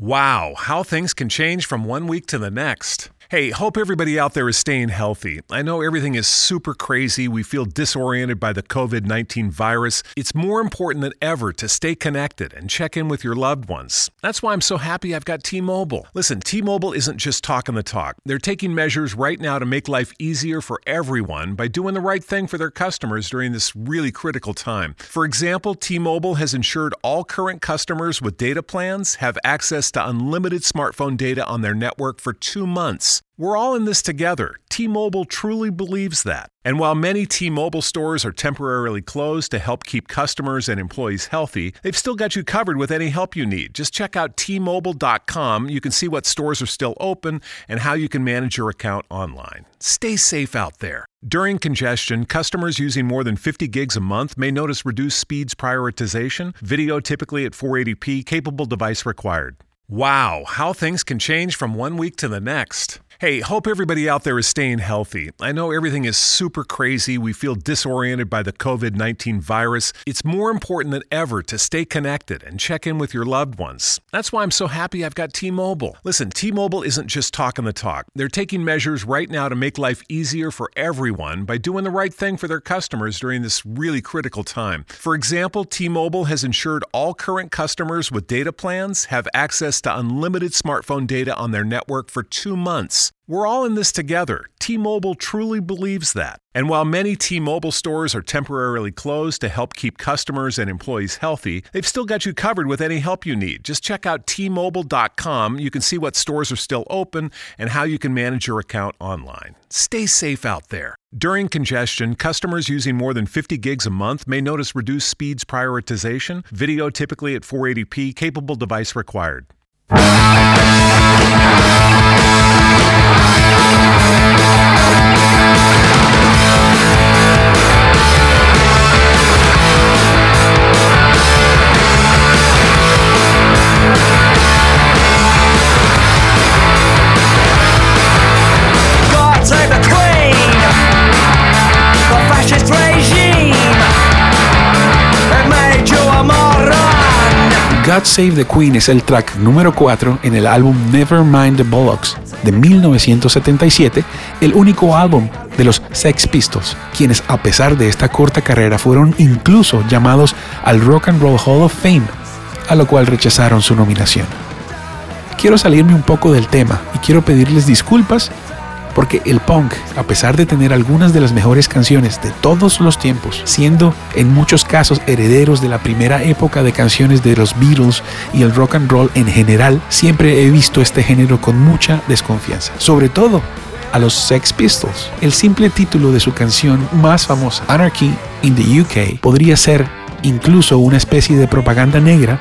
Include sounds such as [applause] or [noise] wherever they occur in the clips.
Wow, how things can change from one week to the next. Hey, hope everybody out there is staying healthy. I know everything is super crazy. We feel disoriented by the COVID 19 virus. It's more important than ever to stay connected and check in with your loved ones. That's why I'm so happy I've got T Mobile. Listen, T Mobile isn't just talking the talk, they're taking measures right now to make life easier for everyone by doing the right thing for their customers during this really critical time. For example, T Mobile has ensured all current customers with data plans have access to unlimited smartphone data on their network for two months. We're all in this together. T Mobile truly believes that. And while many T Mobile stores are temporarily closed to help keep customers and employees healthy, they've still got you covered with any help you need. Just check out T-Mobile.com. You can see what stores are still open and how you can manage your account online. Stay safe out there. During congestion, customers using more than 50 gigs a month may notice reduced speeds prioritization, video typically at 480p, capable device required. Wow, how things can change from one week to the next. Hey, hope everybody out there is staying healthy. I know everything is super crazy. We feel disoriented by the COVID 19 virus. It's more important than ever to stay connected and check in with your loved ones. That's why I'm so happy I've got T Mobile. Listen, T Mobile isn't just talking the talk, they're taking measures right now to make life easier for everyone by doing the right thing for their customers during this really critical time. For example, T Mobile has ensured all current customers with data plans have access to unlimited smartphone data on their network for two months. We're all in this together. T Mobile truly believes that. And while many T Mobile stores are temporarily closed to help keep customers and employees healthy, they've still got you covered with any help you need. Just check out T-Mobile.com. You can see what stores are still open and how you can manage your account online. Stay safe out there. During congestion, customers using more than 50 gigs a month may notice reduced speeds prioritization, video typically at 480p, capable device required. Save the Queen es el track número 4 en el álbum Nevermind the Bollocks de 1977, el único álbum de los Sex Pistols, quienes a pesar de esta corta carrera fueron incluso llamados al Rock and Roll Hall of Fame, a lo cual rechazaron su nominación. Quiero salirme un poco del tema y quiero pedirles disculpas porque el punk, a pesar de tener algunas de las mejores canciones de todos los tiempos, siendo en muchos casos herederos de la primera época de canciones de los Beatles y el rock and roll en general, siempre he visto este género con mucha desconfianza. Sobre todo a los Sex Pistols. El simple título de su canción más famosa, Anarchy in the UK, podría ser incluso una especie de propaganda negra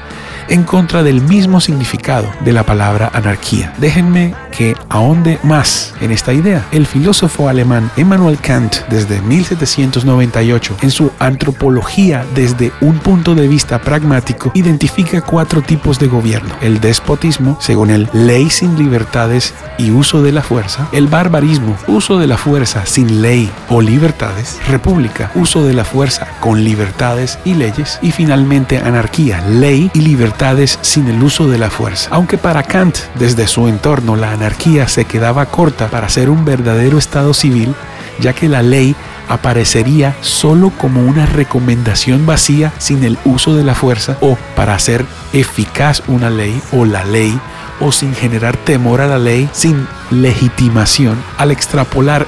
en contra del mismo significado de la palabra anarquía. Déjenme que ahonde más en esta idea. El filósofo alemán Immanuel Kant, desde 1798, en su Antropología desde un punto de vista pragmático, identifica cuatro tipos de gobierno. El despotismo, según él, ley sin libertades y uso de la fuerza. El barbarismo, uso de la fuerza sin ley o libertades. República, uso de la fuerza con libertades y leyes. Y finalmente anarquía, ley y libertades sin el uso de la fuerza. Aunque para Kant, desde su entorno, la anarquía se quedaba corta para ser un verdadero estado civil, ya que la ley aparecería solo como una recomendación vacía sin el uso de la fuerza o para hacer eficaz una ley o la ley o sin generar temor a la ley, sin legitimación. Al extrapolar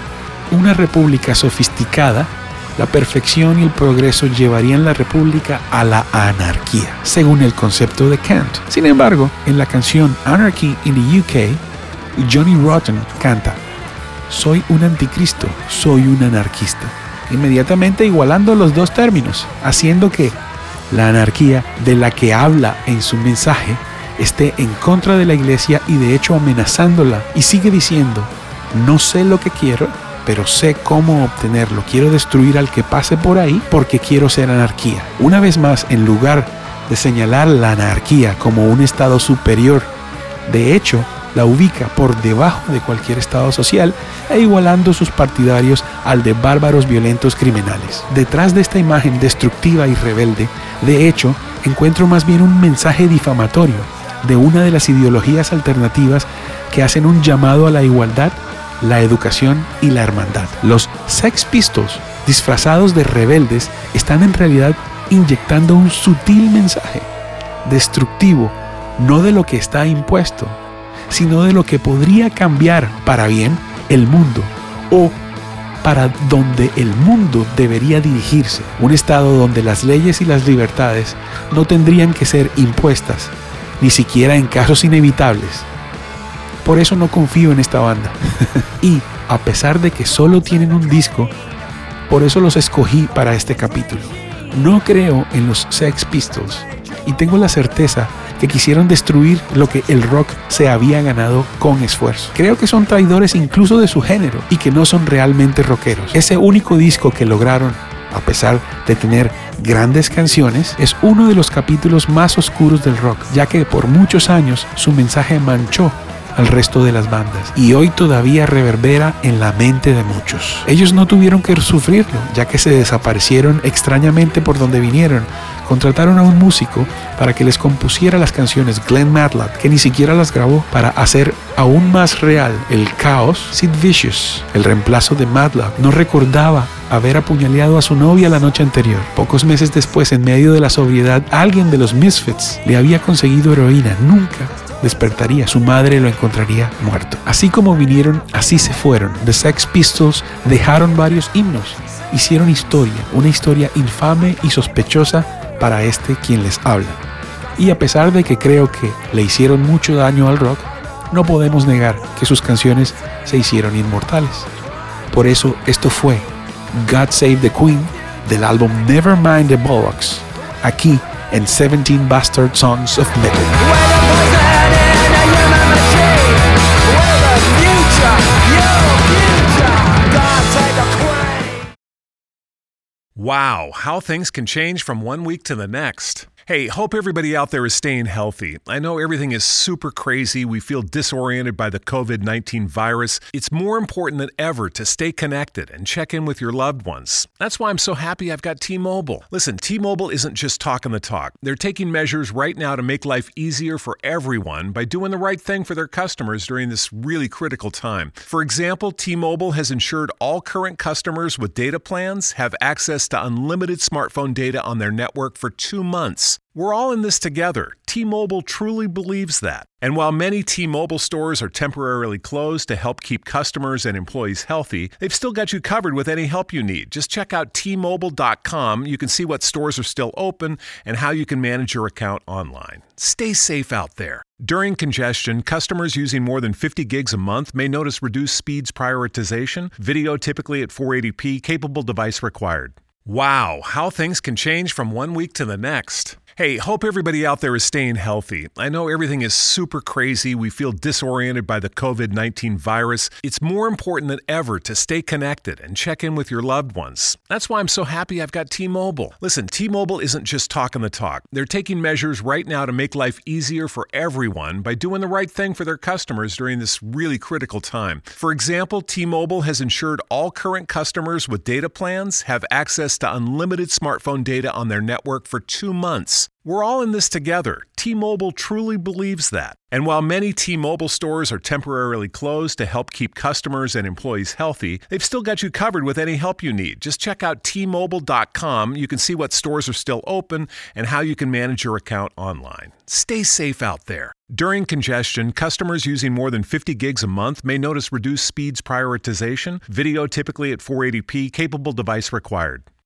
una república sofisticada, la perfección y el progreso llevarían la república a la anarquía, según el concepto de Kant. Sin embargo, en la canción Anarchy in the UK, Johnny Rotten canta, soy un anticristo, soy un anarquista, inmediatamente igualando los dos términos, haciendo que la anarquía de la que habla en su mensaje esté en contra de la iglesia y de hecho amenazándola y sigue diciendo, no sé lo que quiero, pero sé cómo obtenerlo. Quiero destruir al que pase por ahí porque quiero ser anarquía. Una vez más, en lugar de señalar la anarquía como un estado superior, de hecho, la ubica por debajo de cualquier estado social e igualando sus partidarios al de bárbaros violentos criminales. Detrás de esta imagen destructiva y rebelde, de hecho, encuentro más bien un mensaje difamatorio, de una de las ideologías alternativas que hacen un llamado a la igualdad, la educación y la hermandad. Los Sex Pistols, disfrazados de rebeldes, están en realidad inyectando un sutil mensaje destructivo, no de lo que está impuesto, sino de lo que podría cambiar para bien el mundo o para donde el mundo debería dirigirse, un estado donde las leyes y las libertades no tendrían que ser impuestas, ni siquiera en casos inevitables. Por eso no confío en esta banda. [laughs] y a pesar de que solo tienen un disco, por eso los escogí para este capítulo. No creo en los Sex Pistols y tengo la certeza que quisieron destruir lo que el rock se había ganado con esfuerzo. Creo que son traidores incluso de su género y que no son realmente rockeros. Ese único disco que lograron, a pesar de tener grandes canciones, es uno de los capítulos más oscuros del rock, ya que por muchos años su mensaje manchó al resto de las bandas y hoy todavía reverbera en la mente de muchos. Ellos no tuvieron que sufrirlo, ya que se desaparecieron extrañamente por donde vinieron contrataron a un músico para que les compusiera las canciones Glenn Matlock, que ni siquiera las grabó, para hacer aún más real el caos. Sid Vicious, el reemplazo de Matlock, no recordaba haber apuñaleado a su novia la noche anterior. Pocos meses después, en medio de la sobriedad, alguien de los Misfits le había conseguido heroína. Nunca despertaría, su madre lo encontraría muerto. Así como vinieron, así se fueron. The Sex Pistols dejaron varios himnos, hicieron historia, una historia infame y sospechosa para este quien les habla. Y a pesar de que creo que le hicieron mucho daño al rock, no podemos negar que sus canciones se hicieron inmortales. Por eso esto fue God Save the Queen del álbum Nevermind the Bollocks, aquí en 17 Bastard Songs of Metal. Wow, how things can change from one week to the next. Hey, hope everybody out there is staying healthy. I know everything is super crazy. We feel disoriented by the COVID 19 virus. It's more important than ever to stay connected and check in with your loved ones. That's why I'm so happy I've got T Mobile. Listen, T Mobile isn't just talking the talk, they're taking measures right now to make life easier for everyone by doing the right thing for their customers during this really critical time. For example, T Mobile has ensured all current customers with data plans have access to unlimited smartphone data on their network for two months. We're all in this together. T Mobile truly believes that. And while many T Mobile stores are temporarily closed to help keep customers and employees healthy, they've still got you covered with any help you need. Just check out T-Mobile.com. You can see what stores are still open and how you can manage your account online. Stay safe out there. During congestion, customers using more than 50 gigs a month may notice reduced speeds prioritization, video typically at 480p, capable device required. Wow, how things can change from one week to the next. Hey, hope everybody out there is staying healthy. I know everything is super crazy. We feel disoriented by the COVID 19 virus. It's more important than ever to stay connected and check in with your loved ones. That's why I'm so happy I've got T Mobile. Listen, T Mobile isn't just talking the talk, they're taking measures right now to make life easier for everyone by doing the right thing for their customers during this really critical time. For example, T Mobile has ensured all current customers with data plans have access to unlimited smartphone data on their network for two months. We're all in this together. T Mobile truly believes that. And while many T Mobile stores are temporarily closed to help keep customers and employees healthy, they've still got you covered with any help you need. Just check out T-Mobile.com. You can see what stores are still open and how you can manage your account online. Stay safe out there. During congestion, customers using more than 50 gigs a month may notice reduced speeds prioritization, video typically at 480p, capable device required.